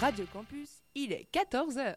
Radio Campus, il est 14h.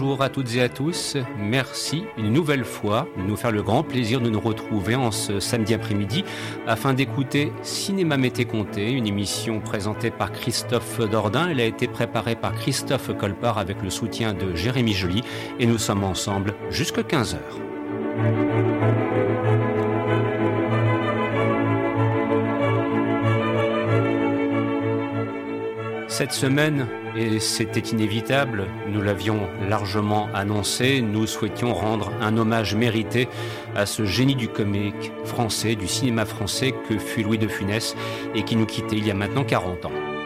Bonjour à toutes et à tous. Merci une nouvelle fois de nous faire le grand plaisir de nous retrouver en ce samedi après-midi afin d'écouter Cinéma Mété Comté, une émission présentée par Christophe Dordain. Elle a été préparée par Christophe Colpart avec le soutien de Jérémy Joly et nous sommes ensemble jusqu'à 15 heures. Cette semaine, et c'était inévitable, nous l'avions largement annoncé, nous souhaitions rendre un hommage mérité à ce génie du comique français, du cinéma français que fut Louis de Funès et qui nous quittait il y a maintenant 40 ans.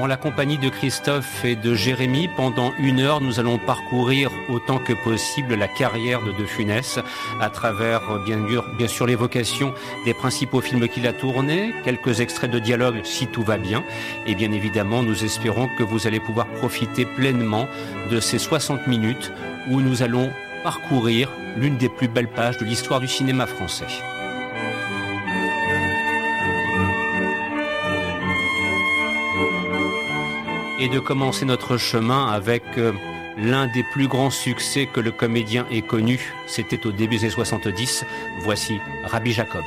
En la compagnie de Christophe et de Jérémy, pendant une heure, nous allons parcourir autant que possible la carrière de De Funès à travers, bien sûr, l'évocation des principaux films qu'il a tournés, quelques extraits de dialogue si tout va bien. Et bien évidemment, nous espérons que vous allez pouvoir profiter pleinement de ces 60 minutes où nous allons parcourir l'une des plus belles pages de l'histoire du cinéma français. Et de commencer notre chemin avec euh, l'un des plus grands succès que le comédien ait connu. C'était au début des 70. Voici Rabbi Jacob.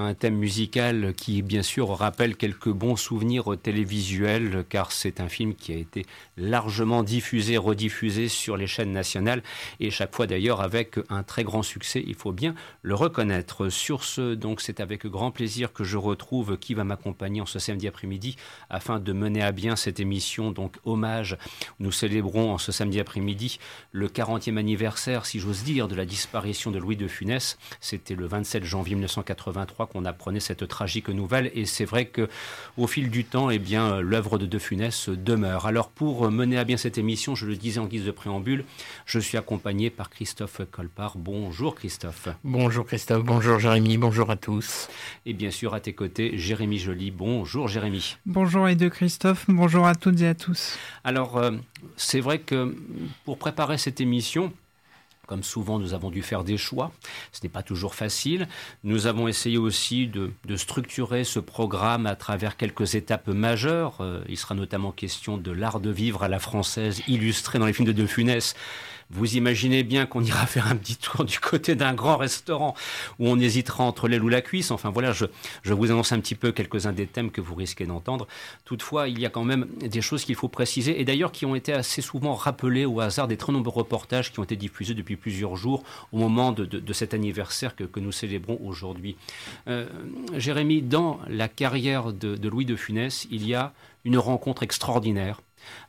Un thème musical qui, bien sûr, rappelle quelques bons souvenirs télévisuels, car c'est un film qui a été largement diffusé, rediffusé sur les chaînes nationales, et chaque fois d'ailleurs avec un très grand succès, il faut bien le reconnaître. Sur ce, donc, c'est avec grand plaisir que je retrouve qui va m'accompagner en ce samedi après-midi afin de mener à bien cette émission, donc hommage. Nous célébrons en ce samedi après-midi le 40e anniversaire, si j'ose dire, de la disparition de Louis de Funès. C'était le 27 janvier 1983 qu'on apprenait cette tragique nouvelle, et c'est vrai que au fil du temps, eh bien, l'œuvre de De Funès demeure. Alors, pour mener à bien cette émission, je le disais en guise de préambule, je suis accompagné par Christophe Colpart. Bonjour Christophe. Bonjour Christophe, bonjour Jérémy, bonjour à tous. Et bien sûr, à tes côtés, Jérémy Joly. Bonjour Jérémy. Bonjour et de Christophe, bonjour à toutes et à tous. Alors, euh, c'est vrai que pour préparer cette émission, comme souvent, nous avons dû faire des choix. Ce n'est pas toujours facile. Nous avons essayé aussi de, structurer ce programme à travers quelques étapes majeures. Euh, il sera notamment question de l'art de vivre à la française, illustré dans les films de De Funès. Vous imaginez bien qu'on ira faire un petit tour du côté d'un grand restaurant où on hésitera entre l'aile ou la cuisse. Enfin voilà, je, je vous annonce un petit peu quelques-uns des thèmes que vous risquez d'entendre. Toutefois, il y a quand même des choses qu'il faut préciser et d'ailleurs qui ont été assez souvent rappelées au hasard des très nombreux reportages qui ont été diffusés depuis plusieurs jours au moment de, de, cet anniversaire que, nous célébrons aujourd'hui. Euh, Jérémy, dans la carrière de Louis de Funès, il y a une rencontre extraordinaire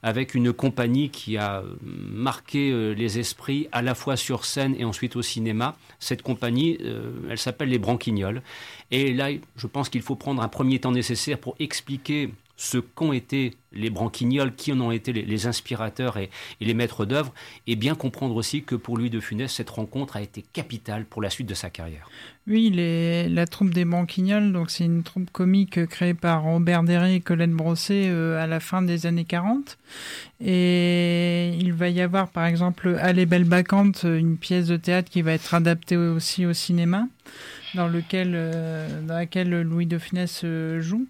avec une compagnie qui a marqué les esprits à la fois sur scène et ensuite au cinéma. Cette compagnie, euh, elle s'appelle les Branquignoles. Et là, je pense qu'il faut prendre un premier temps nécessaire pour expliquer ce qu'ont été les branquignoles, qui en ont été les, inspirateurs et, les maîtres d'œuvre, et bien comprendre aussi que pour Louis de Funès, cette rencontre a été capitale pour la suite de sa carrière. Oui, la troupe des branquignoles, donc c'est une troupe comique créée par Robert Derré et Colette Brosset euh, à la fin des années 40. Et il va y avoir par exemple Allez belle bacante, une pièce de théâtre qui va être adaptée aussi au cinéma, dans, euh, laquelle Louis de Funès euh, joue.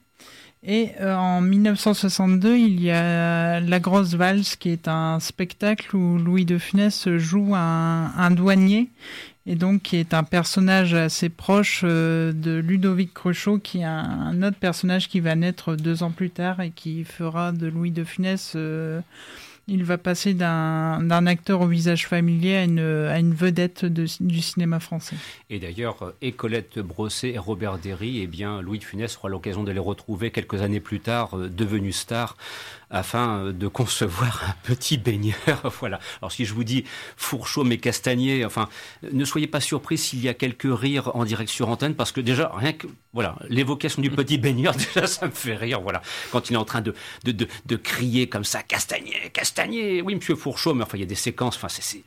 Et euh, en 1962, il y a La Grosse Valse, qui est un spectacle où Louis de Funès joue un, douanier, et donc qui est un personnage assez proche euh, de Ludovic Cruchot, qui est un, un, autre personnage qui va naître deux ans plus tard et qui fera de Louis de Funès... Euh, il va passer d'un acteur au visage familier à une, à une vedette de, du cinéma français. Et d'ailleurs, et Colette Brosset et Robert Derry, eh bien, Louis de Funès aura l'occasion de les retrouver quelques années plus tard, devenus stars, afin de concevoir un petit baigneur. voilà. Alors si je vous dis fourchot mais castagnier, enfin, ne soyez pas surpris s'il y a quelques rires en direct sur antenne, parce que déjà, rien que voilà, l'évocation du petit baigneur, déjà, ça me fait rire. Voilà, quand il est en train de, de, de, crier comme ça, castagnier, castagnier. Oui, monsieur Fourchot, mais enfin, il y a des séquences. Enfin, c'est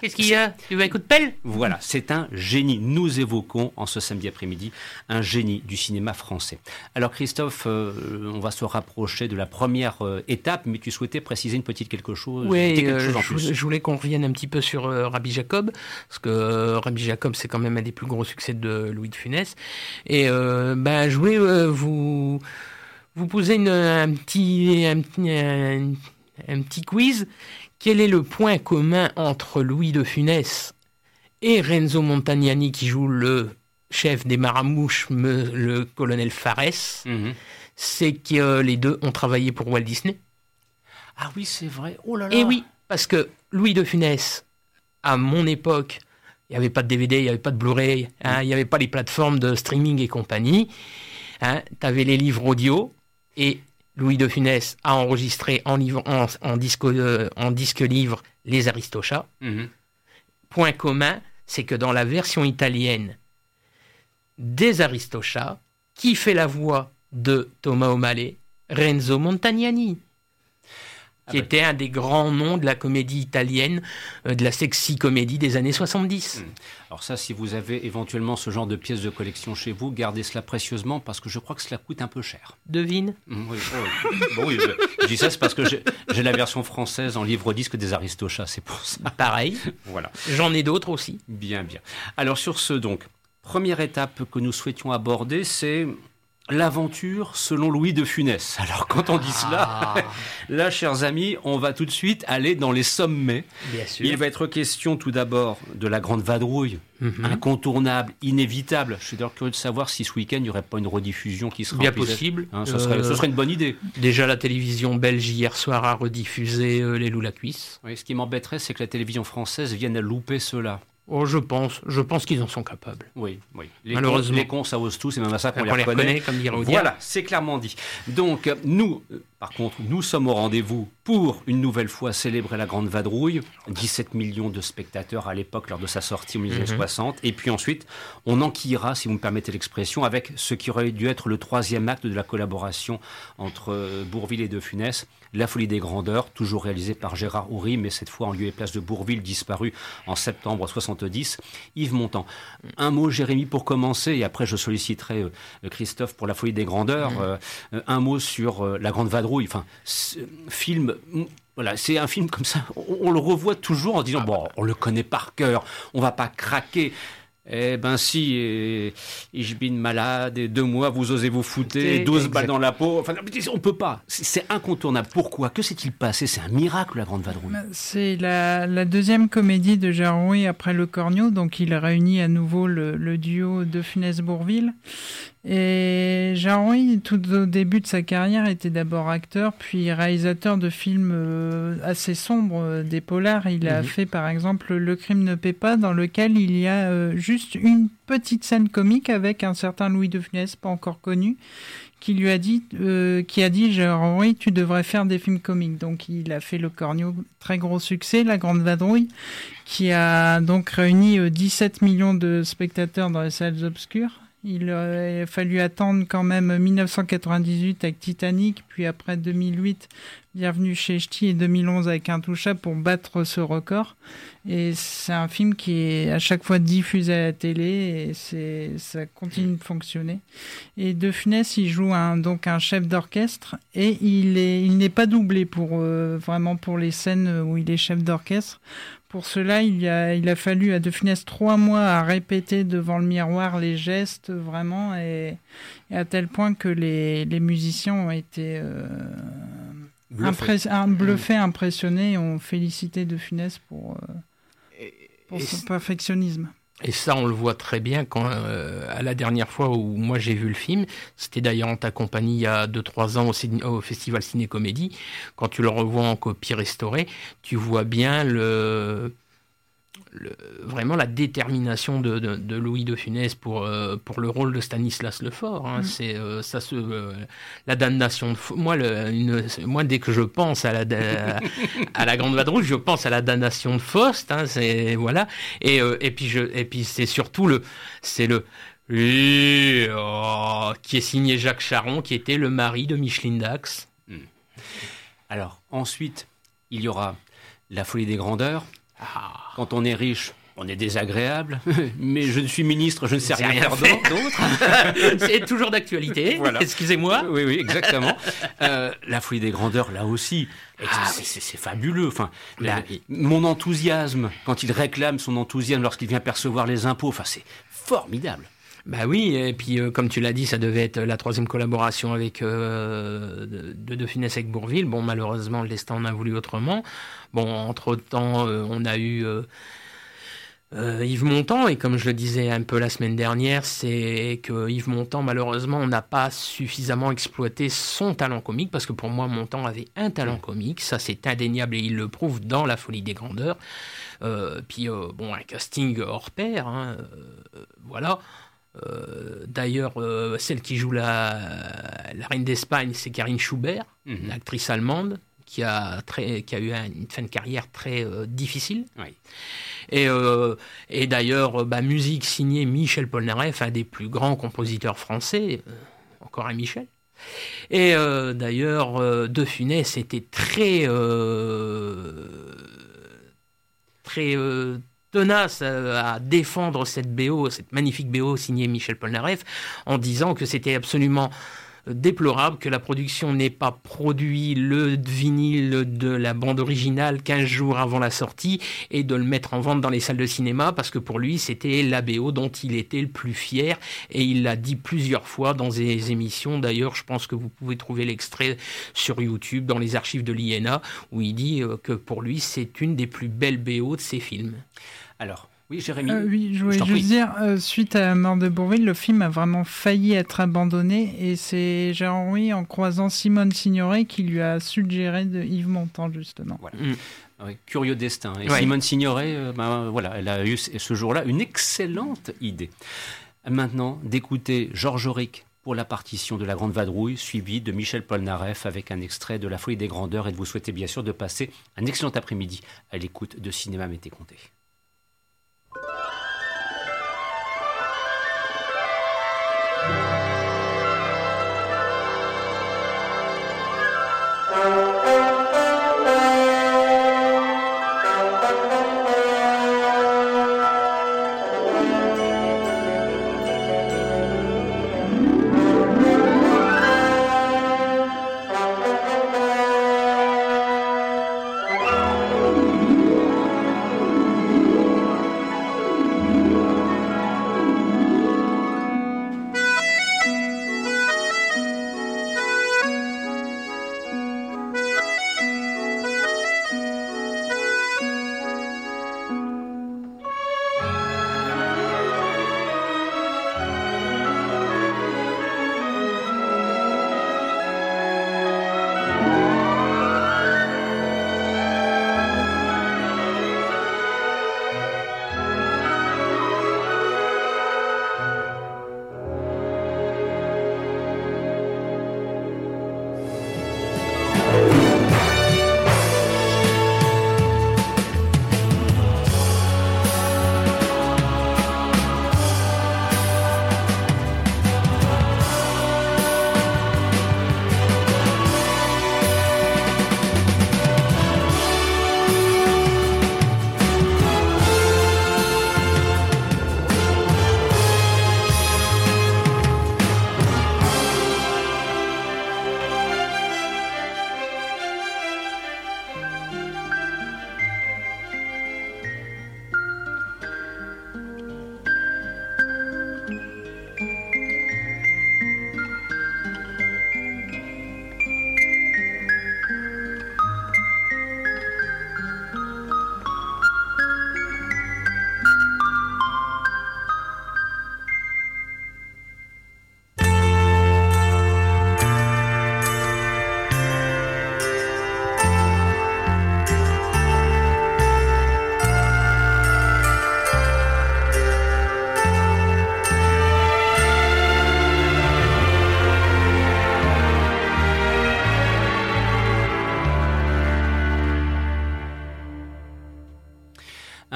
Qu'est-ce qu'il y a? Tu veux un coup de pelle? Voilà, c'est un génie. Nous évoquons en ce samedi après-midi un génie du cinéma français. Alors Christophe, euh, on va se rapprocher de la première euh, étape, mais tu souhaitais préciser une petite quelque chose Oui, quelque euh, je, je, voulais qu'on revienne un petit peu sur euh, Rabbi Jacob, parce que euh, Rabbi Jacob, c'est quand même un des plus gros succès de Louis de Funès. Et ben, je voulais vous, vous poser une, un, petit, un, un, un petit quiz quel est le point commun entre Louis de Funès et Renzo Montagnani qui joue le chef des Maramouches, le colonel Fares? -hmm. C'est que les deux ont travaillé pour Walt Disney. Ah oui, c'est vrai. Oh là là. Et oui, parce que Louis de Funès, à mon époque, il n'y avait pas de DVD, il n'y avait pas de Blu-ray, hein, il n'y avait pas les plateformes de streaming et compagnie. Hein, tu avais les livres audio et Louis de Funès a enregistré en, livre, en, en, disque, euh, en disque livre Les Aristochats. -hmm. Point commun, c'est que dans la version italienne des Aristochats, qui fait la voix de Thomas O'Malley? Renzo Montagnani qui ah était un des grands noms de la comédie italienne, euh, de la sexy comédie des années 70. Mmh. Alors ça, si vous avez éventuellement ce genre de pièces de collection chez vous, gardez cela précieusement parce que je crois que cela coûte un peu cher. Devine mmh, oui, oh, bon, oui, je, je, dis ça, c'est parce que j'ai la version française en livre-disque des Aristochats, c'est pour ça. Pareil. voilà. J'en ai d'autres aussi. Bien, bien. Alors sur ce, donc, première étape que nous souhaitions aborder, c'est l'aventure selon Louis de Funès. Alors quand on dit cela, Ah, là, chers amis, on va tout de suite aller dans les sommets. bien sûr. Il va être question tout d'abord de la grande vadrouille, Mhm. incontournable, inévitable. Je suis d'ailleurs curieux de savoir si ce week-end, il n'y aurait pas une rediffusion qui serait Bien possible. Hein, ce, serait, Euh, ce serait une bonne idée. Déjà, la télévision belge hier soir a rediffusé euh, Les Loups la cuisse. Oui, ce qui m'embêterait, c'est que la télévision française vienne à louper cela. Oh, je pense, je pense qu'ils en sont capables. Oui, oui. Les Malheureusement. Cons, les cons, ça ose tout, c'est même à ça qu'on On les les reconnaît. reconnaît, comme dirait. Voilà, c'est clairement dit. Donc, euh, nous, euh, par contre, nous sommes au rendez-vous pour une nouvelle fois célébrer la Grande Vadrouille. 17 millions de spectateurs à l'époque lors de sa sortie en 1960. Et puis ensuite, on enquillera, si vous me permettez l'expression, avec ce qui aurait dû être le troisième acte de la collaboration entre euh, Bourville et De Funès. La folie des grandeurs, toujours réalisé par Gérard Houry, mais cette fois en lieu et place de Bourville, disparu en septembre 70. Yves Montand. Un mot, Jérémy, pour commencer, et après je solliciterai euh, Christophe pour la folie des grandeurs. Euh, euh, un mot sur la grande vadrouille. Enfin, film. Voilà, c'est un film comme ça. On, on le revoit toujours en disant bon, on le connaît par cœur. On va pas craquer. Eh ben si, et, ich bin malade, et deux mois, vous osez vous fouter, Exact. 12 balles dans la peau. Enfin, on peut pas. C'est incontournable. Pourquoi? Que s'est-il passé? C'est un miracle, la grande vadrouille. C'est la, la deuxième comédie de Rouy après Le Cornio, donc il réunit à nouveau le, le duo de Funès-Bourville. Et Rouy, tout au début de sa carrière, était d'abord acteur, puis réalisateur de films euh, assez sombres, euh, des polars. Il a Mhm. fait par exemple Le crime ne paie pas, dans lequel il y a euh, juste une petite scène comique avec un certain Louis de Funès, pas encore connu, qui lui a dit, euh, qui a dit, tu devrais faire des films comiques. Donc il a fait Le Cornio, très gros succès, La Grande Vadrouille, qui a donc réuni euh, 17 millions de spectateurs dans les salles obscures. Il a fallu attendre quand même 1998 avec Titanic, puis après 2008, Bienvenue chez Ch'ti et 2011 avec Intouchable pour battre ce record. Et c'est un film qui est à chaque fois diffusé à la télé et ça continue de fonctionner. Et De Funès, il joue un, donc un chef d'orchestre et il est il n'est pas doublé pour euh, vraiment pour les scènes où il est chef d'orchestre. Pour cela, il a, il a fallu à De Funès trois mois à répéter devant le miroir les gestes vraiment et, à tel point que les, les musiciens ont été euh. Impress- un- bluffés, impressionnés et ont félicité De Funès pour, euh, pour Et son perfectionnisme. Et ça, on le voit très bien quand, euh, à la dernière fois où moi j'ai vu le film, c'était d'ailleurs en ta compagnie il y a 2-3 ans au, ciné- au Festival Ciné-Comédie, quand tu le revois en copie restaurée, tu vois bien le, le- vraiment la détermination de, de- de Louis de Funès pour, euh, pour le rôle de Stanislas Lefort. hein. Mm. C'est euh, ça se, euh, la damnation de moi, le- une- moi, dès que je pense à la, à la Grande Vadrouille, je pense à la damnation de Faust. hein, c'est voilà. Et, et puis je, et puis c'est surtout le, c'est le et, oh, qui est signé Jacques Charon, qui était le mari de Micheline Dax. Alors, ensuite, il y aura la folie des grandeurs. Ah. Quand on est riche, on est désagréable. Mais je suis ministre, je ne sais rien d'autre. c'est toujours d'actualité. Voilà. Excusez-moi. Oui, oui, exactement. Euh, la folie des grandeurs, là aussi, Ah c'est- fabuleux. Enfin, la- Oui. mon enthousiasme, quand il réclame son enthousiasme lorsqu'il vient percevoir les impôts, enfin, c'est formidable. Bah oui, et puis euh, comme tu l'as dit, ça devait être la troisième collaboration avec euh, de De Funès avec Bourville. Bon, malheureusement, le destin en a voulu autrement. Bon, entre-temps, euh, on a eu euh, Yves Montand, et comme je le disais un peu la semaine dernière, c'est que Yves Montand, malheureusement, n'a pas suffisamment exploité son talent comique, parce que pour moi, Montand avait un talent comique, ça c'est indéniable, et il le prouve dans La Folie des Grandeurs. Euh, puis, euh, bon, un casting hors pair, hein, voilà. Euh, D'ailleurs, euh, celle qui joue la, la reine d'Espagne, c'est Karine Schubert, Mhm. l'actrice allemande, qui a, très, qui a eu un- une fin de carrière très euh, difficile. Oui. Et, et d'ailleurs, bah, musique signée Michel Polnareff, un des plus grands compositeurs français, encore un Michel. Et d'ailleurs, De Funès était très, très euh, tenace euh, à défendre cette BO, cette magnifique BO signée Michel Polnareff, en disant que c'était absolument déplorable que la production n'ait pas produit le vinyle de la bande originale 15 jours avant la sortie et de le mettre en vente dans les salles de cinéma parce que pour lui c'était la BO dont il était le plus fier et il l'a dit plusieurs fois dans des émissions. D'ailleurs, je pense que vous pouvez trouver l'extrait sur YouTube dans les archives de l'INA où il dit euh, que pour lui c'est une des plus belles BO de ses films. Alors, oui, Jérémy. Euh, oui, je voulais juste dire, euh, suite à la mort de Bourville, le film a vraiment failli être abandonné et c'est Rouy, en croisant Simone Signoret, qui lui a suggéré de Yves Montand, justement. Voilà. Mm. curieux destin. Et Simone Signoret, euh, ben, voilà, elle a eu ce jour-là une excellente idée. Maintenant, d'écouter Georges Auric pour la partition de La Grande Vadrouille, suivi de Michel Polnareff avec un extrait de La Folie des Grandeurs et de vous souhaiter bien sûr de passer un excellent après-midi à l'écoute de Cinéma Mété Comté.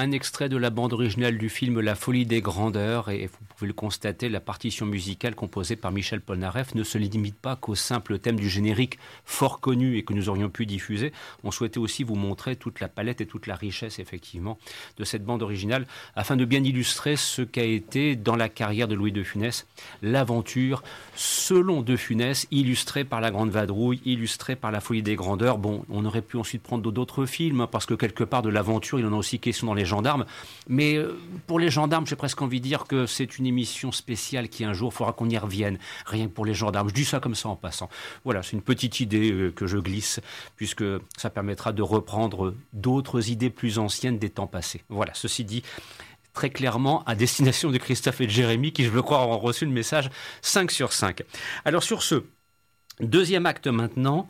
Un extrait de la bande originale du film La folie des grandeurs et vous pouvez le constater, la partition musicale composée par Michel Polnareff ne se limite pas qu'au simple thème du générique fort connu et que nous aurions pu diffuser. On souhaitait aussi vous montrer toute la palette et toute la richesse effectivement de cette bande originale afin de bien illustrer ce qu'a été dans la carrière de Louis de Funès l'aventure selon de Funès illustrée par la Grande Vadrouille, illustrée par la folie des grandeurs. Bon, on aurait pu ensuite prendre d'autres films hein, parce que quelque part de l'aventure, il en a aussi question dans les gendarmes. Mais euh, pour les gendarmes, j'ai presque envie de dire que c'est une émission spéciale qui un jour faudra qu'on y revienne, rien que pour les gendarmes. Je dis ça comme ça en passant. Voilà, c'est une petite idée euh, que je glisse, puisque ça permettra de reprendre d'autres idées plus anciennes des temps passés. Voilà, ceci dit, très clairement à destination de Christophe et de Jérémy, qui, je le crois, ont reçu le message 5 sur 5. Alors sur ce, deuxième acte maintenant,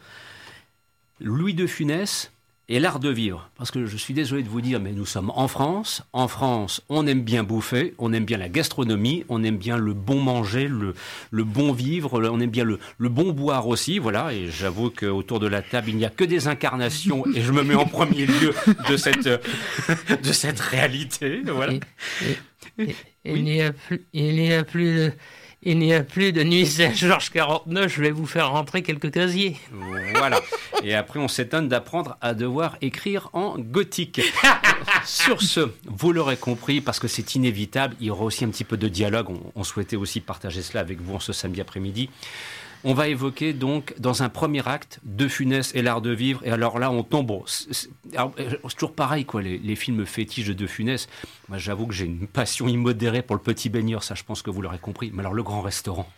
Louis de Funès, et l'art de vivre. Parce que je suis désolé de vous dire, mais nous sommes en France. En France, on aime bien bouffer, on aime bien la gastronomie, on aime bien le bon manger, le, le bon vivre, on aime bien le, le bon boire aussi. Voilà, et j'avoue qu'autour de la table, il n'y a que des incarnations, et je me mets en premier lieu de cette, de cette réalité. Voilà. Il n'y a plus, il n'y a plus il n'y a plus de nuit Saint-Georges 49, je vais vous faire rentrer quelques casiers. Voilà. Et après, on s'étonne d'apprendre à devoir écrire en gothique. Sur ce, vous l'aurez compris, parce que c'est inévitable, il y aura aussi un petit peu de dialogue. On, souhaitait aussi partager cela avec vous en ce samedi après-midi. On va évoquer donc dans un premier acte De Funès et l'art de vivre. Et alors là, on tombe. Bon, c'est toujours pareil, quoi. Les, films fétiches de De Funès. Moi, j'avoue que j'ai une passion immodérée pour le petit baigneur. Ça, je pense que vous l'aurez compris. Mais alors, le grand restaurant.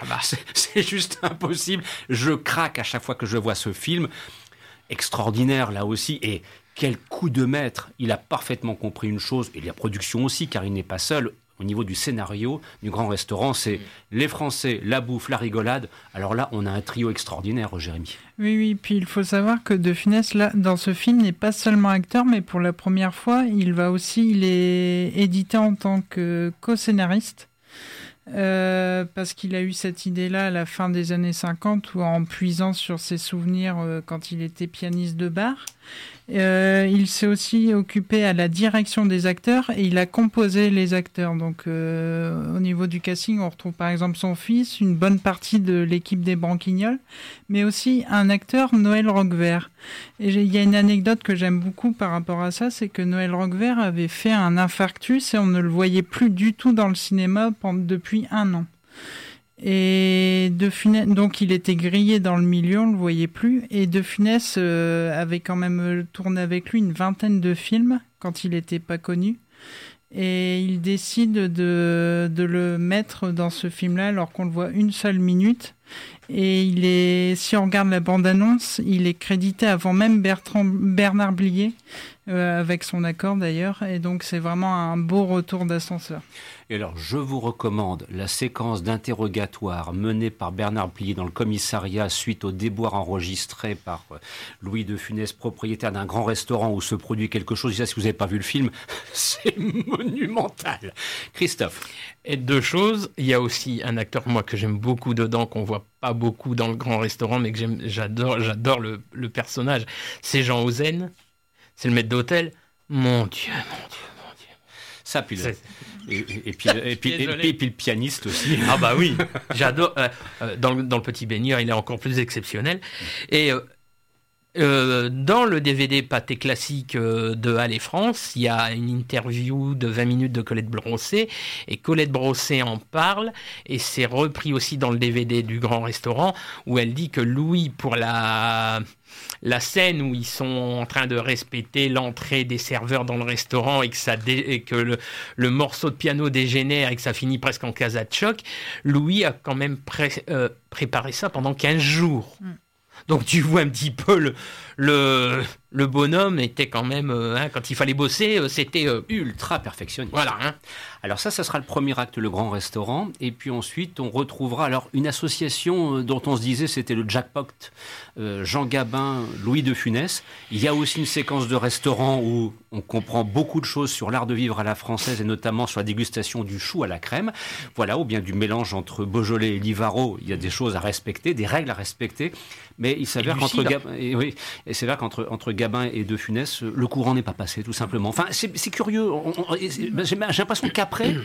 Ah bah, c'est juste impossible. Je craque à chaque fois que je vois ce film. Extraordinaire, là aussi. Et quel coup de maître Il a parfaitement compris une chose, et la production aussi, car il n'est pas seul. Au niveau du scénario du grand restaurant, c'est les Français, la bouffe, la rigolade. Alors là, on a un trio extraordinaire, Jérémy. Oui, oui, puis il faut savoir que De Funès, là, dans ce film, n'est pas seulement acteur, mais pour la première fois, il va aussi, il est édité en tant que co-scénariste. Euh, parce qu'il a eu cette idée-là à la fin des années 50, ou en puisant sur ses souvenirs euh, quand il était pianiste de bar. Euh, il s'est aussi occupé à la direction des acteurs et il a composé les acteurs. Donc, euh, au niveau du casting, on retrouve par exemple son fils, une bonne partie de l'équipe des Branquignols, mais aussi un acteur, Noël Roquevert. Et il y a une anecdote que j'aime beaucoup par rapport à ça, c'est que Noël Roquevert avait fait un infarctus et on ne le voyait plus du tout dans le cinéma depuis un an. Et De Funès, donc il était grillé dans le milieu, on le voyait plus. Et De Funès euh, avait quand même euh, tourné avec lui une vingtaine de films quand il n'était pas connu. Et il décide de, de le mettre dans ce film-là alors qu'on le voit une seule minute. Et il est, si on regarde la bande-annonce, il est crédité avant même Bertrand, Bernard Blier, euh, avec son accord d'ailleurs. Et donc c'est vraiment un beau retour d'ascenseur. Et alors, je vous recommande la séquence d'interrogatoire menée par Bernard Plier dans le commissariat suite au déboire enregistré par euh, Louis de Funès, propriétaire d'un grand restaurant où se produit quelque chose. si vous n'avez pas vu le film, c'est monumental. Christophe. Et deux choses. Il y a aussi un acteur, moi, que j'aime beaucoup dedans, qu'on voit pas beaucoup dans le grand restaurant, mais que j'adore, j'adore le, le personnage. C'est Jean Ozen. C'est le maître d'hôtel. Mon Dieu, mon Dieu, mon Dieu. Ça, puis et, puis, et, puis, et, puis, le pianiste aussi. Ah bah oui, j'adore. Euh, euh, dans, le, dans, le, Petit Baigneur, il est encore plus exceptionnel. Et euh, dans le DVD pâté classique de Halle France, il y a une interview de 20 minutes de Colette Brossé, et Colette Brossé en parle, et c'est repris aussi dans le DVD du Grand Restaurant, où elle dit que Louis, pour la la scène où ils sont en train de respecter l'entrée des serveurs dans le restaurant et que, ça que le, morceau de piano dégénère et que ça finit presque en casa de choc, Louis a quand même euh, préparé ça pendant 15 jours. Mm. Donc tu vois un petit peu le, le, le bonhomme était quand même, euh, hein, quand il fallait bosser, euh, c'était euh, ultra perfectionniste. Voilà. Hein. Alors ça, ça sera le premier acte, le grand restaurant. Et puis ensuite, on retrouvera alors une association dont on se disait c'était le jackpot, Jean Gabin, Louis de Funès. Il y a aussi une séquence de restaurant où on comprend beaucoup de choses sur l'art de vivre à la française et notamment sur la dégustation du chou à la crème. Voilà, ou bien du mélange entre Beaujolais et Livaro. Il y a des choses à respecter, des règles à respecter. Mais il s'avère qu'entre Gabin, et oui, et c'est vrai qu'entre entre Gabin et De Funès, le courant n'est pas passé, tout simplement. Enfin, c'est curieux. J'ai l'impression qu'après,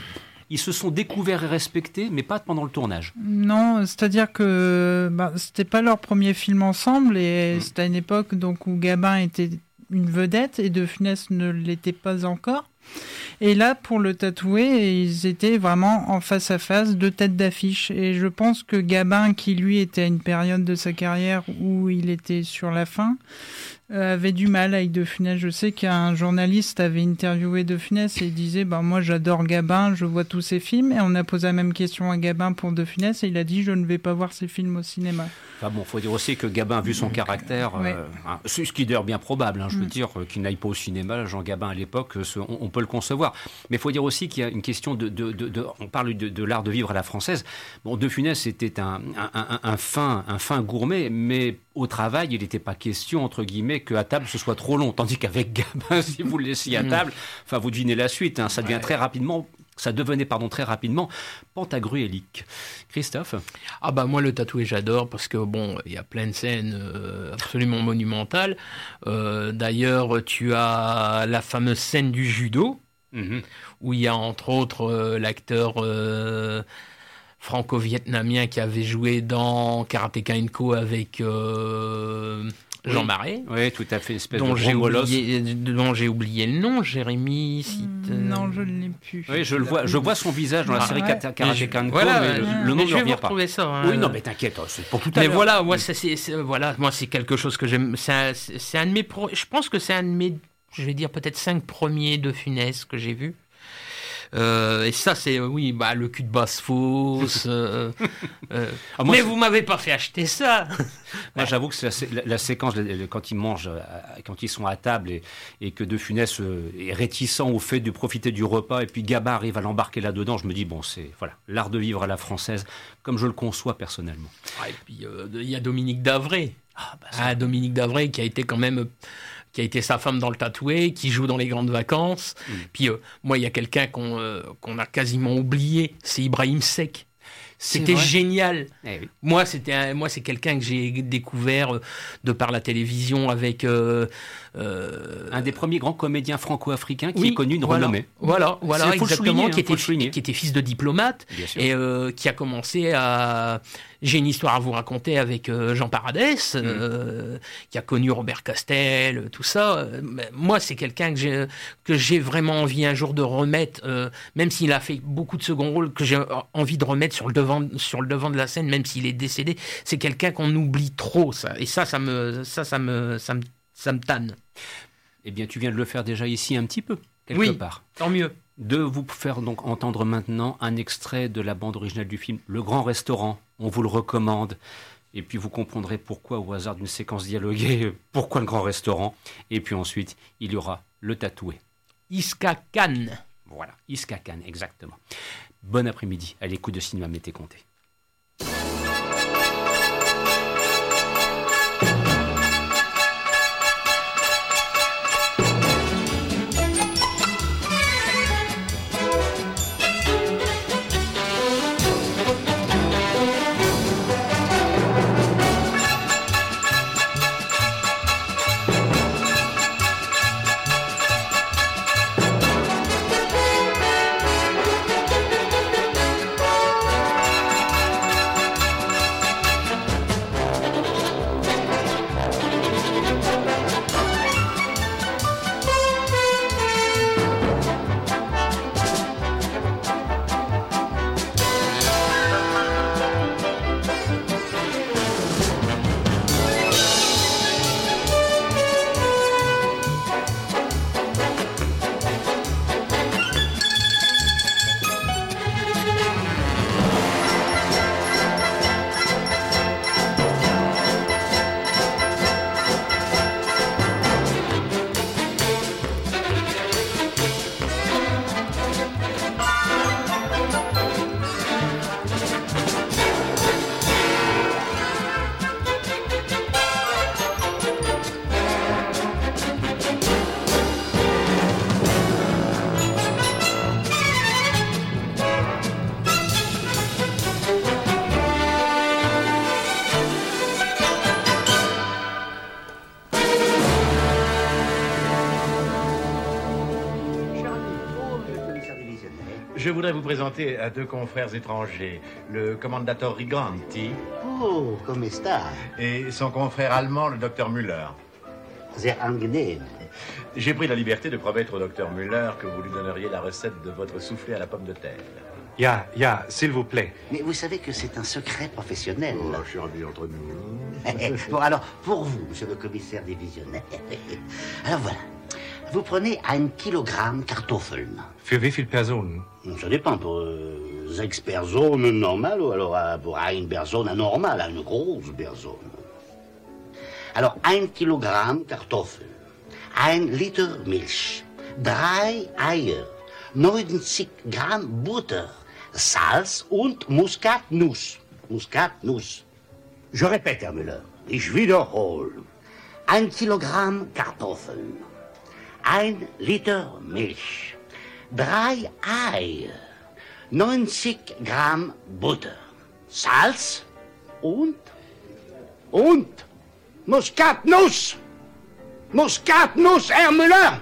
ils se sont découverts et respectés, mais pas pendant le tournage. Non, c'est-à-dire que bah, c'était pas leur premier film ensemble, et mm. c'était à une époque donc où Gabin était une vedette et De Funès ne l'était pas encore. Et là, pour le tatouer, ils étaient vraiment en face à face, deux têtes d'affiche. Et je pense que Gabin, qui lui était à une période de sa carrière où il était sur la fin, avait du mal avec De Funès. Je sais qu'un journaliste avait interviewé De Funès et il disait bah, Moi, j'adore Gabin, je vois tous ses films. Et on a posé la même question à Gabin pour De Funès et il a dit Je ne vais pas voir ses films au cinéma. Enfin bon, faut dire aussi que Gabin, vu son caractère, euh, hein, ce qui est d'ailleurs bien probable, hein, je veux mm. dire, qu'il n'aille pas au cinéma, Jean Gabin à l'époque, on, peut le concevoir. Mais il faut dire aussi qu'il y a une question de. de, on parle de, l'art de vivre à la française. Bon, De Funès était un, un, un, fin, un fin gourmet, mais au travail, il n'était pas question, entre guillemets, qu'à table ce soit trop long. Tandis qu'avec Gabin, si vous le laissiez à mm. table, enfin, vous devinez la suite, hein, ça devient très rapidement ça devenait pardon très rapidement pantagruélique. Christophe? Ah bah moi le tatoué j'adore parce que bon il y a plein de scènes euh, absolument monumentales. Euh, d'ailleurs tu as la fameuse scène du judo mm-hmm. où il y a entre autres euh, l'acteur franco-vietnamien qui avait joué dans Karateka Co avec Jean Marais. Oui, tout à fait, espèce dont de j'ai oublié, dont j'ai oublié le nom, Jérémy. si Hmm, Non, je ne l'ai plus. Oui, je le vois, je vois son visage dans la Ah, série ouais. Kata- Karate Mais je- Kanko, voilà, mais le, ouais. le nom Mais ne revient pas. retrouver ça. hein. Oui, non, mais t'inquiète, oh, c'est pour tout à Mais l'heure. voilà, moi, ça, c'est, voilà, moi, c'est quelque chose que j'aime. C'est un, un de mes. pro- Je pense que c'est un de mes. Je vais dire peut-être cinq premiers de Funès que j'ai vus. Euh, et ça, c'est oui, bah le cul de basse fausse. euh, euh, Ah, moi, mais vous m'avez pas fait acheter ça. Moi, j'avoue que c'est la, sé- la- la séquence quand ils mangent, quand ils sont à table et, et que De Funès est réticent au fait de profiter du repas et puis Gaba arrive à l'embarquer là-dedans, je me dis bon, c'est voilà l'art de vivre à la française comme je le conçois personnellement. Ah, et puis il y a Dominique Davray. Ah, bah, Ah, Dominique Davray qui a été quand même qui a été sa femme dans le tatoué, qui joue dans les grandes vacances. Mm. Puis euh, moi, il y a quelqu'un qu'on euh, qu'on a quasiment oublié, c'est Ibrahim Sek. C'était génial. Eh oui. Moi, c'était moi, c'est quelqu'un que j'ai découvert euh, de par la télévision avec euh, euh, Un des premiers grands comédiens franco-africains qui oui, est connu une voilà, renommée. Voilà, voilà, exactement, souligner, qui hein, était qui était fils de diplomate et euh, qui a commencé à. J'ai une histoire à vous raconter avec euh, Jean Paradès, Mm. euh, qui a connu Robert Castel, tout ça. Euh, Moi, c'est quelqu'un que j'ai vraiment envie un jour de remettre, euh, même s'il a fait beaucoup de second rôles, que j'ai envie de remettre sur le devant sur le devant de la scène, même s'il est décédé. C'est quelqu'un qu'on oublie trop, ça. Et ça, ça me ça ça me ça me ça me tanne. Eh bien, tu viens de le faire déjà ici un petit peu quelque Oui. part. Tant mieux. De vous faire donc entendre maintenant un extrait de la bande originale du film Le Grand Restaurant. On vous le recommande. Et puis vous comprendrez pourquoi, au hasard d'une séquence dialoguée, euh, pourquoi le Grand Restaurant. Et puis ensuite, il y aura le tatoué. Iska Khan. Voilà, Iska Khan, exactement. Bon après-midi à l'écoute de Cinéma Mété Comté. Vous présenter à deux confrères étrangers, le commandateur Riganti Oh, sta? et son confrère allemand, le docteur Müller. Sehr angenehm. J'ai pris la liberté de promettre au docteur Müller que vous lui donneriez la recette de votre soufflé à la pomme de terre. Ja, ja, s'il vous plaît. Mais vous savez que c'est un secret professionnel. Charlie, entre nous. bon, alors, pour vous, monsieur le commissaire divisionnaire. alors voilà. Vous prenez un kilogramme Kartoffeln. Für wie viele Personen? Ça dépend pour euh, sechs personnes normales ou alors euh, pour une personne anormale, une grosse personne. Alors, un kilogramme Kartoffeln, ein Liter Milch, drei Eier, 90 Gramm Butter, Salz und Muskatnuss. Muskatnuss. Je répète, Herr Müller, ich wiederhole. Ein Kilogramm Kartoffeln, ein Liter Milch, drei Eier, 90 Gramm Butter, Salz und, und Muskatnuss. Muskatnuss, Herr Müller.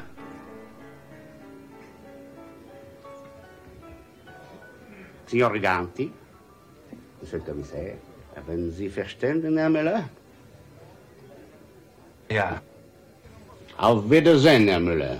Signor Riganti, Monsieur le Commissaire, haben Sie verstanden, Herr Müller? Ja. Auf Wiedersehen, Herr Müller.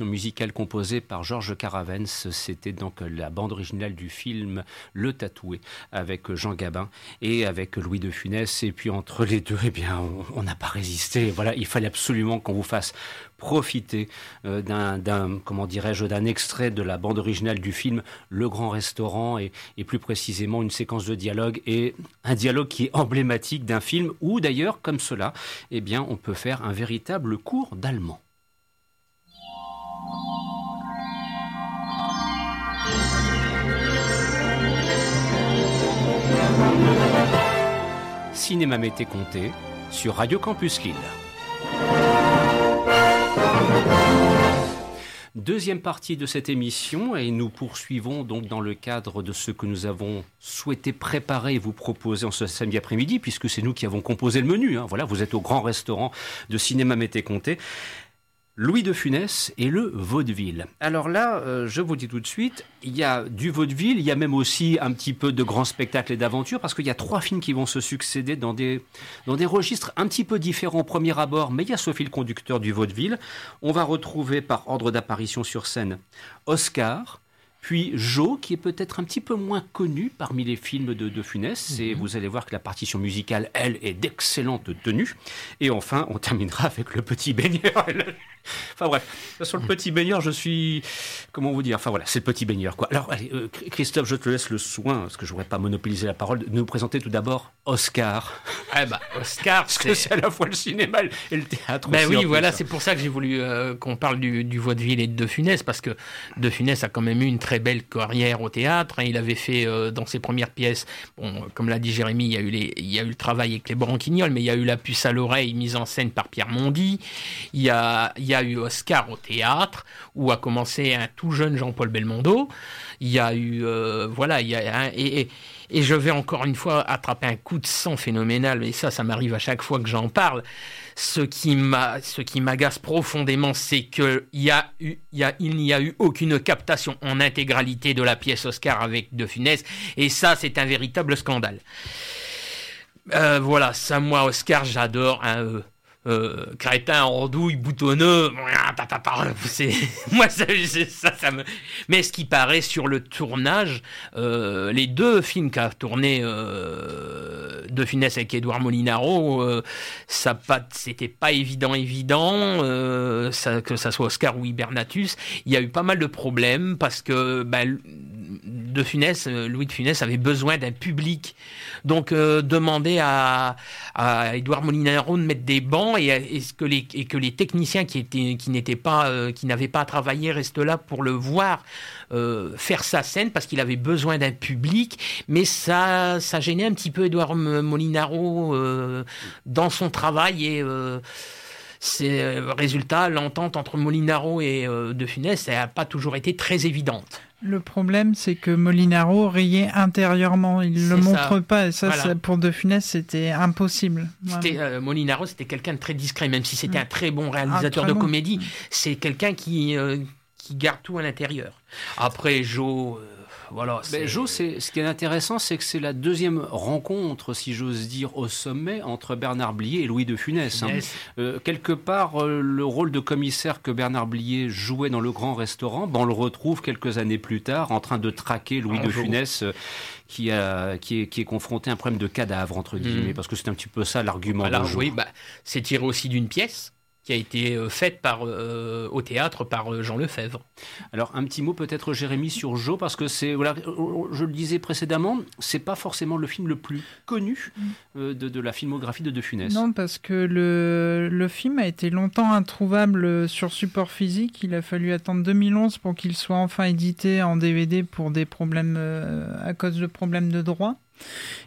Musicale composée par Georges Caravens. C'était donc la bande originale du film Le Tatoué avec Jean Gabin et avec Louis de Funès. Et puis entre les deux, eh bien, on n'a pas résisté. Voilà, il fallait absolument qu'on vous fasse profiter euh, d'un, comment dirais-je, d'un extrait de la bande originale du film Le Grand Restaurant et, et, plus précisément une séquence de dialogue et un dialogue qui est emblématique d'un film où d'ailleurs, comme cela, eh bien, on peut faire un véritable cours d'allemand. Cinéma Mété Comté sur Radio Campus Lille. Deuxième partie de cette émission et nous poursuivons donc dans le cadre de ce que nous avons souhaité préparer et vous proposer en ce samedi après-midi puisque c'est nous qui avons composé le menu. Hein. Voilà, vous êtes au grand restaurant de Cinéma Mété Comté. Louis de Funès et le vaudeville. Alors là, euh, je vous dis tout de suite, il y a du vaudeville, il y a même aussi un petit peu de grands spectacles et d'aventures, parce qu'il y a trois films qui vont se succéder dans des, dans des registres un petit peu différents au premier abord, mais il y a ce fil conducteur du vaudeville. On va retrouver par ordre d'apparition sur scène Oscar, puis Jo, qui est peut-être un petit peu moins connu parmi les films de, de Funès, et mhm. vous allez voir que la partition musicale, elle, est d'excellente tenue. Et enfin, on terminera avec le petit baigneur. Enfin bref, sur le petit baigneur, je suis. Comment vous dire Enfin voilà, c'est le petit baigneur, quoi. Alors, allez, euh, Christophe, je te laisse le soin, parce que je ne voudrais pas monopoliser la parole, de nous présenter tout d'abord Oscar. Ah bah, Oscar, c'est à la fois le cinéma et le théâtre. Ben oui, voilà, c'est pour ça que j'ai voulu euh, qu'on parle du, du vaudeville et de De Funès, parce que De Funès a quand même eu une très belle carrière au théâtre. Hein. Il avait fait euh, dans ses premières pièces, bon, comme l'a dit Jérémy, il y, a eu les, il y a eu le travail avec les branquignoles, mais il y a eu La puce à l'oreille, mise en scène par Pierre Mondy. Il y a, il y a eu Oscar au théâtre, où a commencé un tout jeune Jean-Paul Belmondo. Il y a eu, euh, voilà, il y a, et, je vais encore une fois attraper un coup de sang phénoménal, et ça, ça m'arrive à chaque fois que j'en parle. Ce qui m'a, ce qui m'agace profondément, c'est que il y a eu, y a, n'y a eu aucune captation en intégralité de la pièce Oscar avec De Funès, et ça, c'est un véritable scandale. Euh, voilà, ça, moi, Oscar, j'adore. Hein, euh, euh, crétin, andouille, boutonneux. Moi ça, ça, ça, me. Mais ce qui paraît sur le tournage, euh, les deux films qu'a tourné euh, De Funès avec Édouard Molinaro, euh, ça pas, c'était pas évident, évident, que ça soit Oscar ou Hibernatus. Il y a eu pas mal de problèmes parce que bah, de Funès, euh, Louis de Funès avait besoin d'un public. Donc euh, demander à, à Edouard Molinaro de mettre des bancs et, que les, techniciens qui étaient qui n'étaient pas euh, qui n'avaient pas travaillé restent là pour le voir faire sa scène parce qu'il avait besoin d'un public. Mais ça gênait un petit peu Edouard Molinaro dans son travail et euh, c'est euh, résultat l'entente entre Molinaro et De Funès n'a pas toujours été très évidente. Le problème, c'est que Molinaro riait intérieurement. Il ne le montre ça. pas. Et ça, Voilà. ça, pour De Funès, c'était impossible. C'était, euh, Molinaro, c'était quelqu'un de très discret, même si c'était Mm. un très bon réalisateur Ah, très de bon. comédie. C'est quelqu'un qui, euh, qui garde tout à l'intérieur. Après, Joe, euh, voilà. Ben, c'est- Jo, c'est, ce qui est intéressant, c'est que c'est la deuxième rencontre, si j'ose dire, au sommet entre Bernard Blier et Louis de Funès. hein. Euh, quelque part, euh, le rôle de commissaire que Bernard Blier jouait dans le grand restaurant, ben, on le retrouve quelques années plus tard en train de traquer Louis de. Funès. euh, qui, a, qui, est, qui est confronté à un problème de cadavre, entre guillemets, Mhm. parce que c'est un petit peu ça l'argument Jo. oui, bah, c'est tiré aussi d'une pièce qui a été euh, faite par, euh, au théâtre par euh, Jean Lefebvre. Alors un petit mot peut-être Jérémy sur Joe parce que c'est voilà je le disais précédemment c'est pas forcément le film le plus connu euh, de, de la filmographie de De Funès. Non, parce que le, le film a été longtemps introuvable sur support physique. Il a fallu attendre 2011 pour qu'il soit enfin édité en DVD pour des problèmes, euh, à cause de problèmes de droit.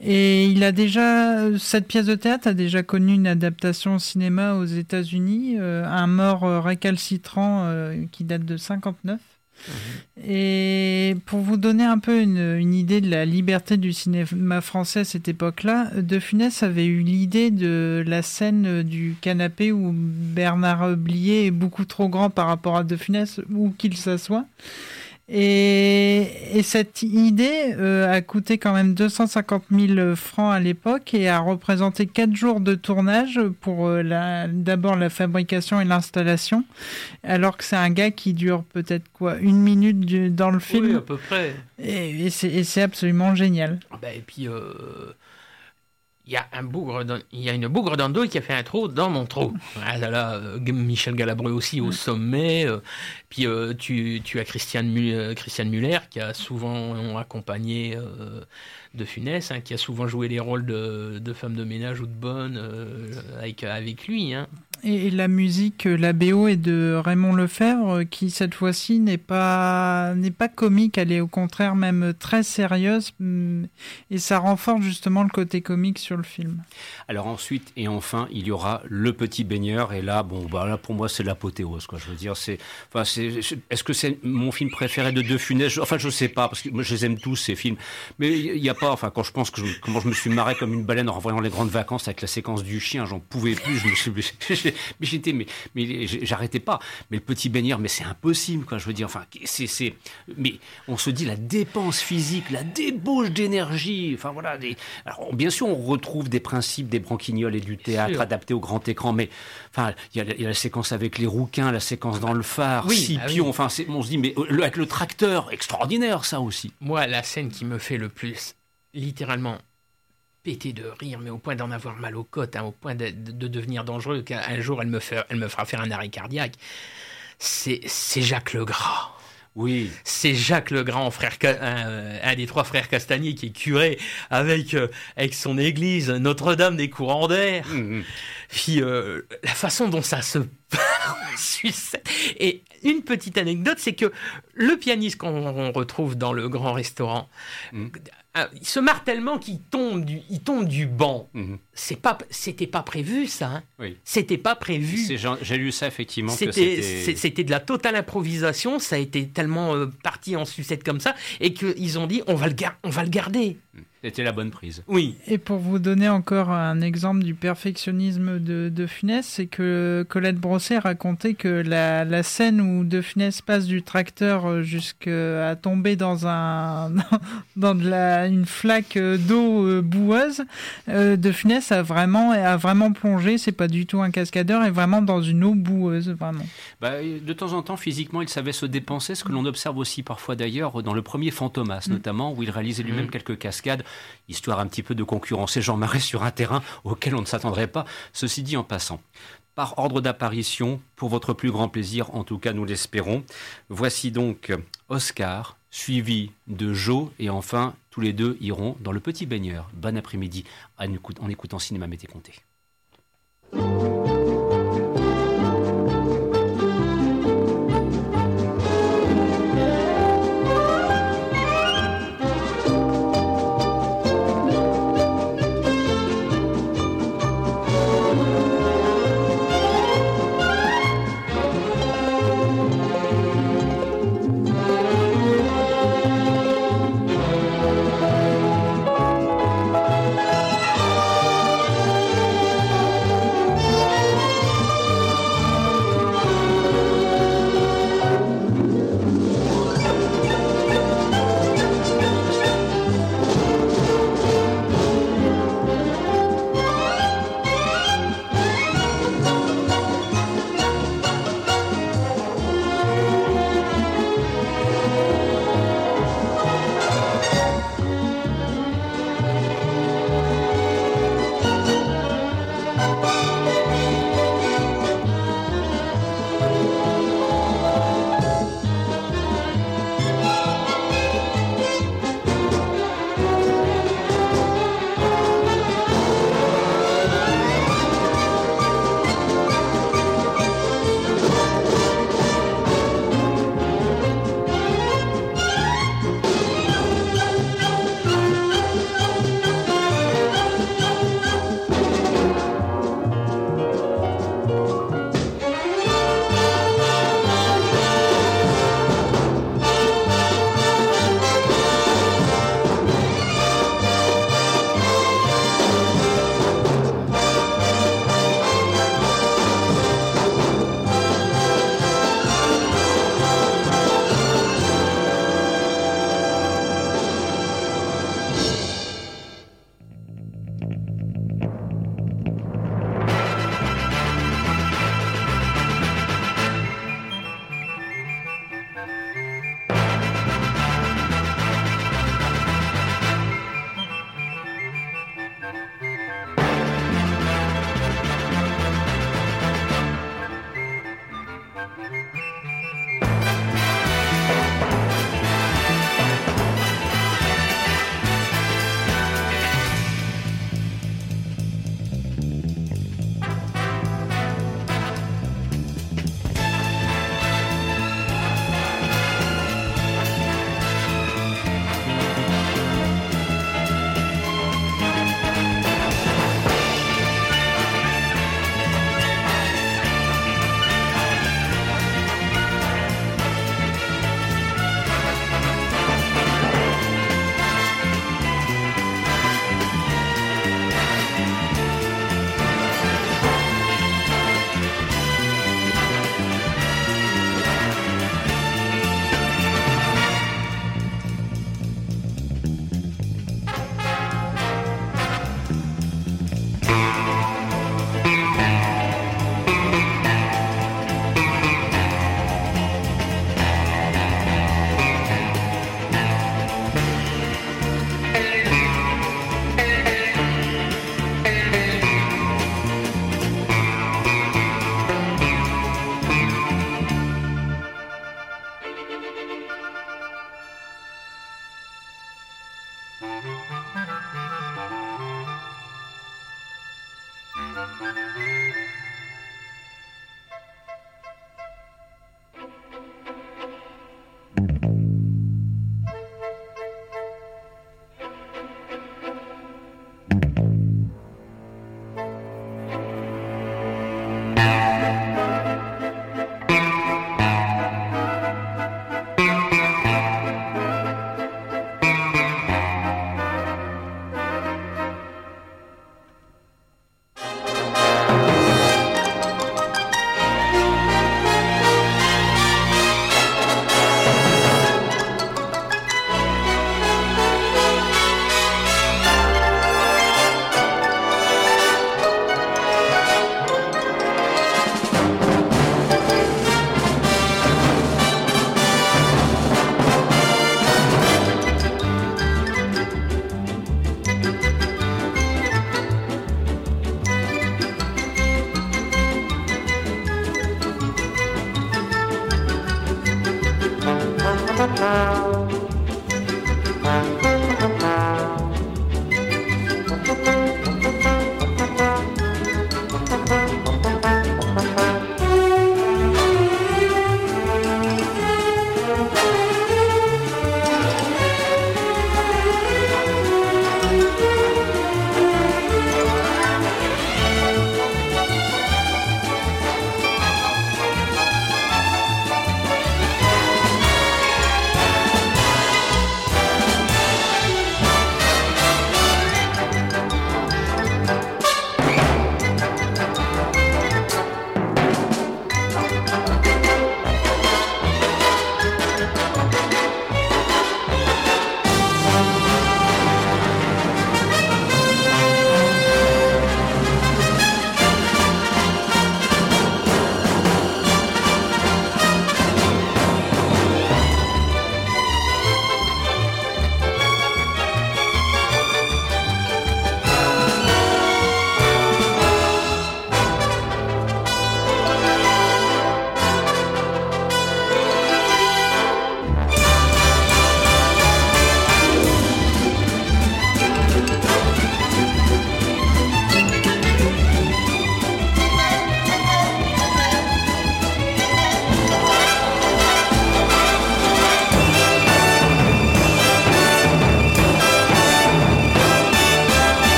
Et il a déjà, cette pièce de théâtre a déjà connu une adaptation au cinéma aux États-Unis, euh, un mort euh, récalcitrant euh, qui date de 59. Et pour vous donner un peu une, une idée de la liberté du cinéma français à cette époque-là, De Funès avait eu l'idée de la scène du canapé où Bernard Blier est beaucoup trop grand par rapport à De Funès, où qu'il s'assoit. Et, et cette idée euh, a coûté quand même 250 000 francs à l'époque et a représenté 4 jours de tournage pour euh, d'abord la fabrication et l'installation, alors que c'est un gars qui dure peut-être quoi une minute du- dans le film. Oui, à peu près. Et, et c'est et c'est absolument génial. Bah, et puis, euh, il y a un bougre, il y a une bougre qui a fait un trou dans mon trou. Ah là là, euh, Michel Galabreux aussi au sommet. euh, puis euh, tu, tu as Christiane, Mu- Christiane Muller qui a souvent accompagné euh, de Funès, hein, qui a souvent joué les rôles de, de femme de ménage ou de bonne euh, avec, avec lui. Hein. Et, la musique, euh, la BO est de Raymond Lefebvre, euh, qui cette fois-ci n'est pas n'est pas comique, elle est au contraire même très sérieuse, hum, et ça renforce justement le côté comique sur le film. Alors ensuite et enfin il y aura le petit baigneur et là bon bah là pour moi c'est l'apothéose quoi. Je veux dire c'est enfin c'est est-ce que c'est mon film préféré de De Funès? Enfin je sais pas parce que je les aime tous ces films. Mais il y a pas enfin quand je pense que je- comment je me suis marré comme une baleine en voyant les grandes vacances avec la séquence du chien j'en pouvais plus je me suis mais j'étais mais mais j'arrêtais pas. Mais le petit baigneur mais c'est impossible quoi je veux dire. Enfin c'est c'est mais on se dit la dépense physique la débauche d'énergie enfin voilà des alors bien sûr on retrouve des principes des branquignoles et du théâtre adaptés au grand écran mais enfin il y, a la- il y a la séquence avec les rouquins la séquence dans le phare Oui, Scipion ah oui. enfin on se dit mais euh, le- avec le tracteur extraordinaire ça aussi. Moi, la scène qui me fait le plus, littéralement, péter de rire, mais au point d'en avoir mal aux côtes, hein, au point de, de- de devenir dangereux, qu'un jour elle me, fait, elle me fera faire un arrêt cardiaque, c'est Jacques Legras. oui C'est Jacques Legrand, frère, Ca- un, un des trois frères Castagnier, qui est curé avec, euh, avec son église Notre-Dame des courants d'air. Mhm. Puis euh, la façon dont ça se. Et une petite anecdote, c'est que le pianiste qu'on on retrouve dans le grand restaurant, Mm. Il se marre tellement qu'il tombe du, il tombe du banc. Mhm. C'est pas, c'était pas prévu ça. hein. Oui. C'était pas prévu. J'ai lu ça effectivement C'était, de la totale improvisation. Ça a été tellement euh, parti en sucette comme ça, et qu'ils ont dit on va le, gar- on va le garder. C'était la bonne prise Oui. Et pour vous donner encore un exemple du perfectionnisme de, de Funès, c'est que Colette Brosset racontait que la, la scène où De Funès passe du tracteur euh, jusqu'à tomber dans un dans de la une flaque euh, d'eau euh, boueuse, De Funès a vraiment a vraiment plongé. C'est pas du tout un cascadeur, est vraiment dans une eau boueuse, vraiment. Bah, de temps en temps, physiquement, il savait se dépenser, ce que l'on observe aussi parfois d'ailleurs dans le premier Fantomas, Mm. notamment, où il réalisait lui-même quelques cascades, histoire un petit peu de concurrencer Jean Marais sur un terrain auquel on ne s'attendrait pas, ceci dit en passant. Par ordre d'apparition, pour votre plus grand plaisir, en tout cas nous l'espérons, voici donc Oscar, suivi de Joe, et enfin, tous les deux iront dans le petit baigneur. Bon après-midi en écoutant Cinéma Mété Comté.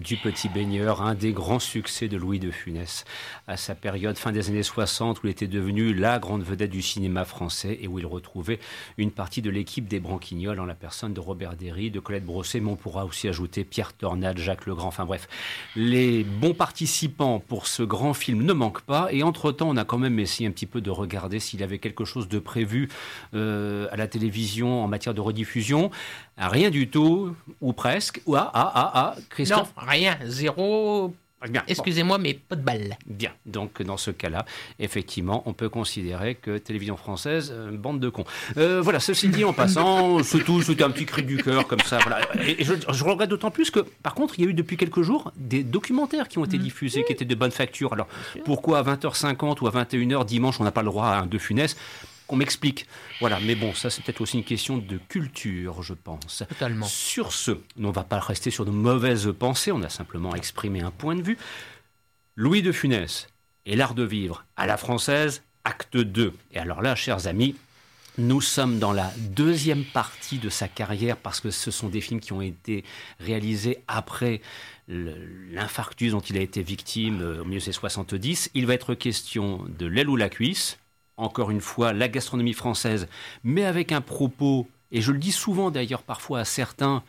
Du Petit Baigneur, un des grands succès de Louis de Funès à sa période fin des années 60 où il était devenu la grande vedette du cinéma français et où il retrouvait une partie de l'équipe des Branquignoles en la personne de Robert Derry, de Colette Brosset, mais on pourra aussi ajouter Pierre Tornade, Jacques Legrand, enfin bref. Les bons participants pour ce grand film ne manquent pas et entre-temps on a quand même essayé un petit peu de regarder s'il avait quelque chose de prévu euh, à la télévision en matière de rediffusion. Rien du tout, ou presque. Ah, ah, ah, ah, Christophe rien, zéro. Bien. Excusez-moi, mais pas de balle. Bien. Donc, dans ce cas-là, effectivement, on peut considérer que télévision française, euh, bande de cons. Euh, voilà, ceci dit, en passant, c'est tout, c'était un petit cri du cœur, comme ça. Voilà. Et, je, je regrette d'autant plus que, par contre, il y a eu depuis quelques jours des documentaires qui ont été diffusés, qui étaient de bonne facture. Alors, pourquoi à 20h50 ou à 21h dimanche, on n'a pas le droit à un de funès? Qu'on m'explique. Voilà, mais bon, ça c'est peut-être aussi une question de culture, je pense. Totalement. Sur ce, on ne va pas rester sur de mauvaises pensées, on a simplement exprimé un point de vue. Louis de Funès et l'art de vivre à la française, acte 2. Et alors là, chers amis, nous sommes dans la deuxième partie de sa carrière parce que ce sont des films qui ont été réalisés après l'infarctus dont il a été victime euh, au milieu des 70. Il va être question de l'aile ou la cuisse, encore une fois, la gastronomie française, mais avec un propos, et je le dis souvent d'ailleurs parfois à certains,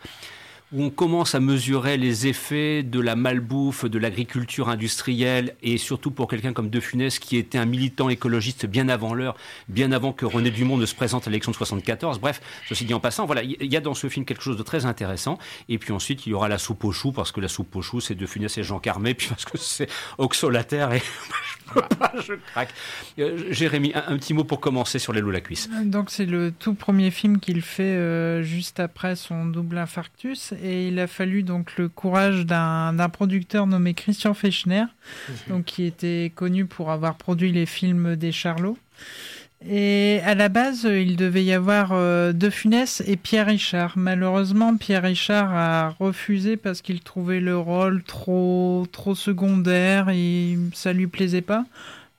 où on commence à mesurer les effets de la malbouffe, de l'agriculture industrielle, et surtout pour quelqu'un comme De Funès, qui était un militant écologiste bien avant l'heure, bien avant que René Dumont ne se présente à l'élection de 74. Bref, ceci dit en passant, voilà, il y a dans ce film quelque chose de très intéressant. Et puis ensuite, il y aura la soupe aux choux, parce que la soupe aux choux, c'est De Funès et Jean Carmé, puis parce que c'est oxolataire, et je, craque. Euh, Jérémy, un, un, petit mot pour commencer sur les loups la cuisse. Donc c'est le tout premier film qu'il fait euh, juste après son double infarctus et il a fallu donc le courage d'un producteur nommé Christian Fechner, mmh. donc qui était connu pour avoir produit les films des Charlots. Et à la base, il devait y avoir euh, De Funès et Pierre Richard. Malheureusement, Pierre Richard a refusé parce qu'il trouvait le rôle trop trop secondaire et ça lui plaisait pas.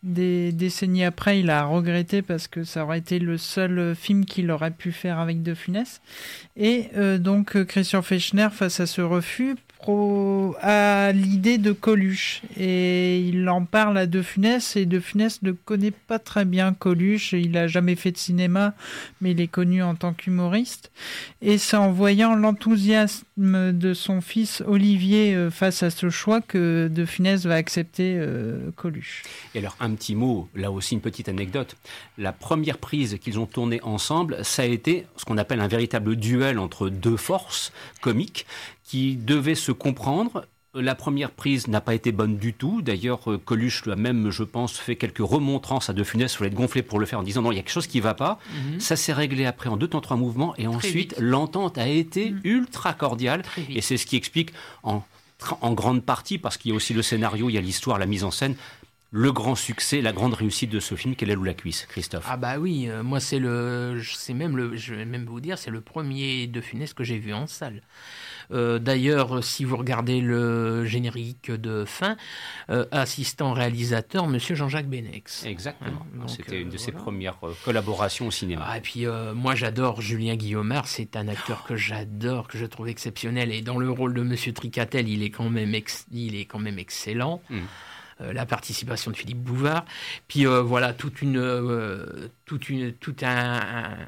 Des décennies après, il a regretté parce que ça aurait été le seul film qu'il aurait pu faire avec De Funès. Et euh, donc Christian Fechner, face à ce refus, à l'idée de Coluche. Et il en parle à De Funès et De Funès ne connaît pas très bien Coluche, il a jamais fait de cinéma mais il est connu en tant qu'humoriste. Et c'est en voyant l'enthousiasme de son fils Olivier euh, face à ce choix que De Funès va accepter euh, Coluche. Et alors un petit mot, là aussi une petite anecdote, la première prise qu'ils ont tournée ensemble, ça a été ce qu'on appelle un véritable duel entre deux forces comiques qui devaient se comprendre. La première prise n'a pas été bonne du tout. D'ailleurs, euh, Coluche a même, je pense, fait quelques remontrances à De Funès. Il fallait être gonflé pour le faire en disant non, il y a quelque chose qui ne va pas. Mm -hmm. Ça s'est réglé après en deux temps, trois mouvements. Et Très ensuite, l'entente a été mm -hmm. ultra cordiale. Et c'est ce qui explique en, en grande partie, parce qu'il y a aussi le scénario, il y a l'histoire, la mise en scène, le grand succès, la grande réussite de ce film, quelle est la cuisse, Christophe Ah bah oui, euh, moi c'est le, c'est même le, je vais même vous dire, c'est le premier de Funès que j'ai vu en salle. Euh, D'ailleurs, si vous regardez le générique de fin, euh, assistant réalisateur, Monsieur Jean-Jacques Benex. Exactement. Hein, C'était une de ses voilà. premières collaborations au cinéma. Ah, et puis moi j'adore Julien Guillaumard, c'est un acteur que j'adore, que je trouve exceptionnel. Et dans le rôle de Monsieur Tricatel, il est quand même, ex- il est quand même excellent. Mm. Euh, la participation de Philippe Bouvard, puis euh, voilà toute une, euh, toute une, tout un, un-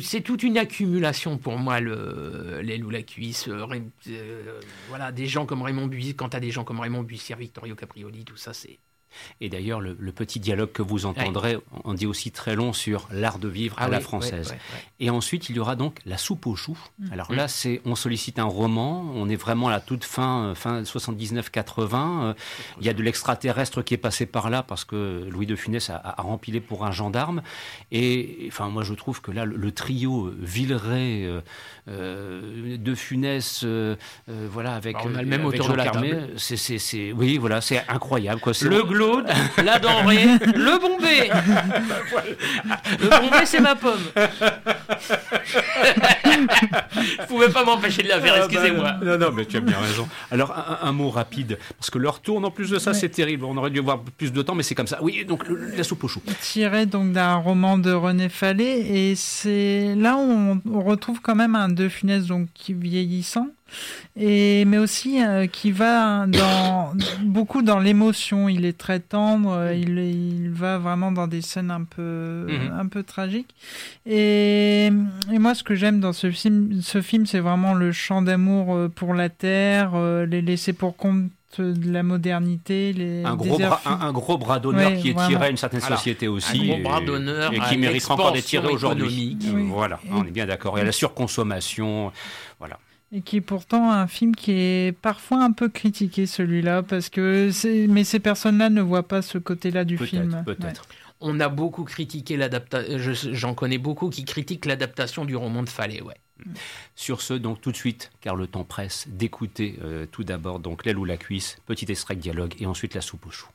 c'est toute une accumulation pour moi le l'aile ou la cuisse. voilà des gens comme Raymond Buissy, quand as des gens comme Raymond Bussière, Vittorio Caprioli, tout ça c'est Et d'ailleurs, le, le petit dialogue que vous entendrez, on dit aussi très long sur l'art de vivre à Ah la oui, française. ouais, ouais, ouais. Et ensuite, il y aura donc la soupe aux choux. Alors Mm. là, c'est, on sollicite un roman. On est vraiment à la toute fin, euh, fin 79-80. Euh, Il y a de l'extraterrestre qui est passé par là parce que Louis de Funès a, a rempilé pour un gendarme. Et enfin, moi, je trouve que là, le, le trio euh, Villeray, euh, de Funès, euh, voilà, avec Bah, on a le même avec autour de la table. C'est, oui, voilà, c'est incroyable. Quoi. Le la denrée, le bombé. Le bombé, c'est ma pomme. Je pouvais pas m'empêcher de la faire, Ah bah, excusez-moi. non, non, mais tu as bien raison. Alors, un, un mot rapide, parce que leur tourne en plus de ça, Ouais. c'est terrible. On aurait dû avoir plus de temps, mais c'est comme ça. Oui, donc le- la soupe aux choux. tiré donc d'un roman de René Fallet et c'est là où on, on retrouve quand même un De Funès donc qui vieillissant et mais aussi euh, qui va dans beaucoup dans l'émotion il est très tendre euh, il, il va vraiment dans des scènes un peu Mhm. un peu tragiques et, et moi ce que j'aime dans ce film ce film c'est vraiment le chant d'amour euh, pour la terre euh, les laisser pour compte de la modernité les Un gros, bras, un, un gros bras d'honneur Ouais, qui est tiré à une certaine Alors, société aussi. un gros bras et- d'honneur Et à qui mériterait encore d'être tiré aujourd'hui. Oui. Voilà, Et- on est bien d'accord. Il y a la surconsommation. Voilà. Et qui est pourtant un film qui est parfois un peu critiqué, celui-là, parce que mais ces personnes-là ne voient pas ce côté-là du film. Peut-être, peut-être. On a beaucoup critiqué l'adaptation. J'en connais beaucoup qui critiquent l'adaptation du roman de Fallet, ouais. Sur ce, donc tout de suite, car le temps presse, d'écouter euh, tout d'abord donc l'aile ou la cuisse, petit extrait de dialogue, et ensuite la soupe aux choux.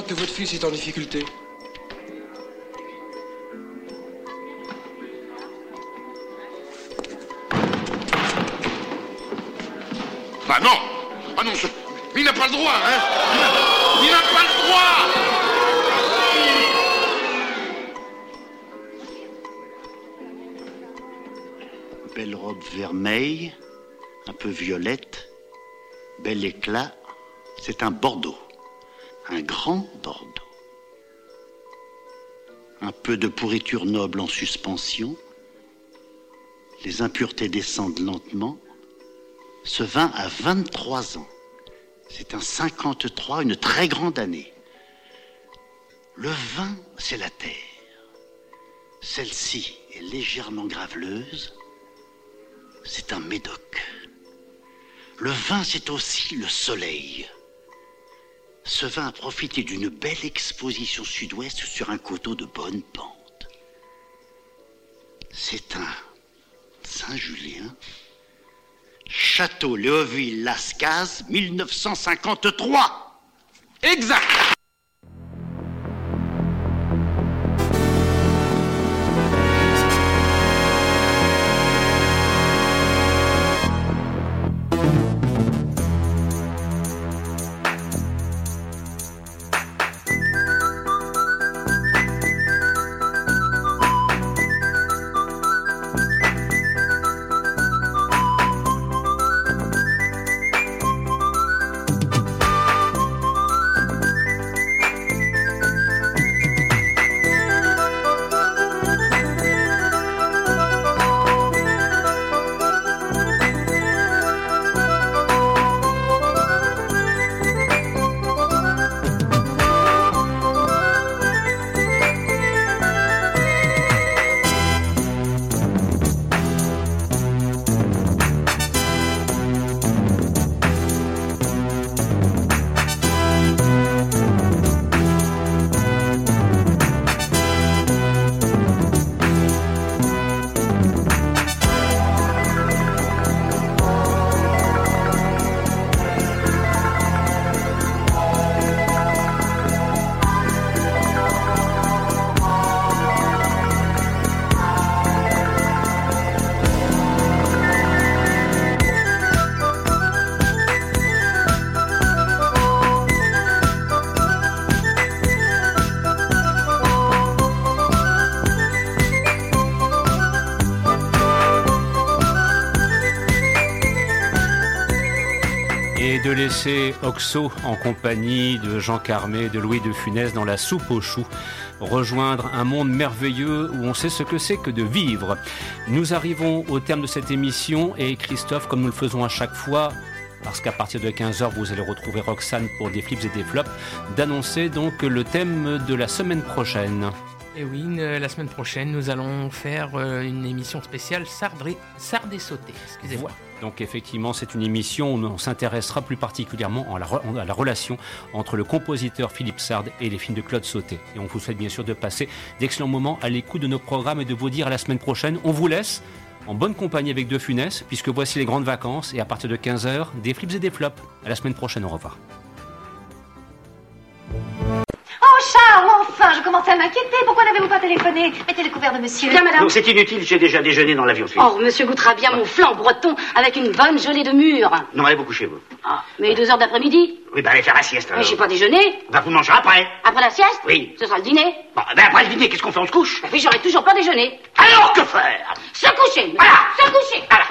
Crois que votre fils est en difficulté. Bah non Ah non, ce- il n'a pas le droit, hein Il n'a pas le droit Belle robe vermeille, un peu violette, bel éclat. C'est un Bordeaux, Un peu de pourriture noble en suspension. Les impuretés descendent lentement. Ce vin a 23 ans. C'est un 53, une très grande année. Le vin, c'est la terre. Celle-ci est légèrement graveleuse. C'est un médoc. Le vin, c'est aussi le soleil. Ce vin a profité d'une belle exposition sud-ouest sur un coteau de bonne pente. C'est un Saint-Julien. Château Léoville-Lascaz, 1953. Exact Laisser Oxo en compagnie de Jean Carmé, de Louis de Funès dans la soupe aux choux, rejoindre un monde merveilleux où on sait ce que c'est que de vivre. Nous arrivons au terme de cette émission et Christophe, comme nous le faisons à chaque fois, parce qu'à partir de 15h, vous allez retrouver Roxane pour des flips et des flops, d'annoncer donc le thème de la semaine prochaine. Et oui, une- la semaine prochaine, nous allons faire euh, une émission spéciale Sardré, Sardé sauté. Excusez-moi. Donc effectivement, c'est une émission où on s'intéressera plus particulièrement à la, relation entre le compositeur Philippe Sard et les films de Claude Sauté. Et on vous souhaite bien sûr de passer d'excellents moments à l'écoute de nos programmes et de vous dire à la semaine prochaine. On vous laisse en bonne compagnie avec De Funès, puisque voici les grandes vacances et à partir de 15h, des flips et des flops. À la semaine prochaine, au revoir. Oh Charles, enfin, je commençais à m'inquiéter. Pourquoi n'avez-vous pas téléphoné? Mettez le couvert de monsieur. Bien, madame. Non, c'est inutile, j'ai déjà déjeuné dans l'avion suisse. Oh, monsieur goûtera bien mon flan breton avec une bonne gelée de mûre. Non, allez vous coucher, vous. Ah, mais deux heures d'après-midi? Oui, bah allez faire la sieste, Mais alors. j'ai pas déjeuné. Bah vous mangerez après. Après la sieste? Oui. Ce sera le dîner. Bon, ben après le dîner, qu'est-ce qu'on fait? On se couche? Bah oui, j'aurais toujours pas déjeuné. Alors que faire? Se coucher, monsieur. Voilà. Se coucher. Voilà.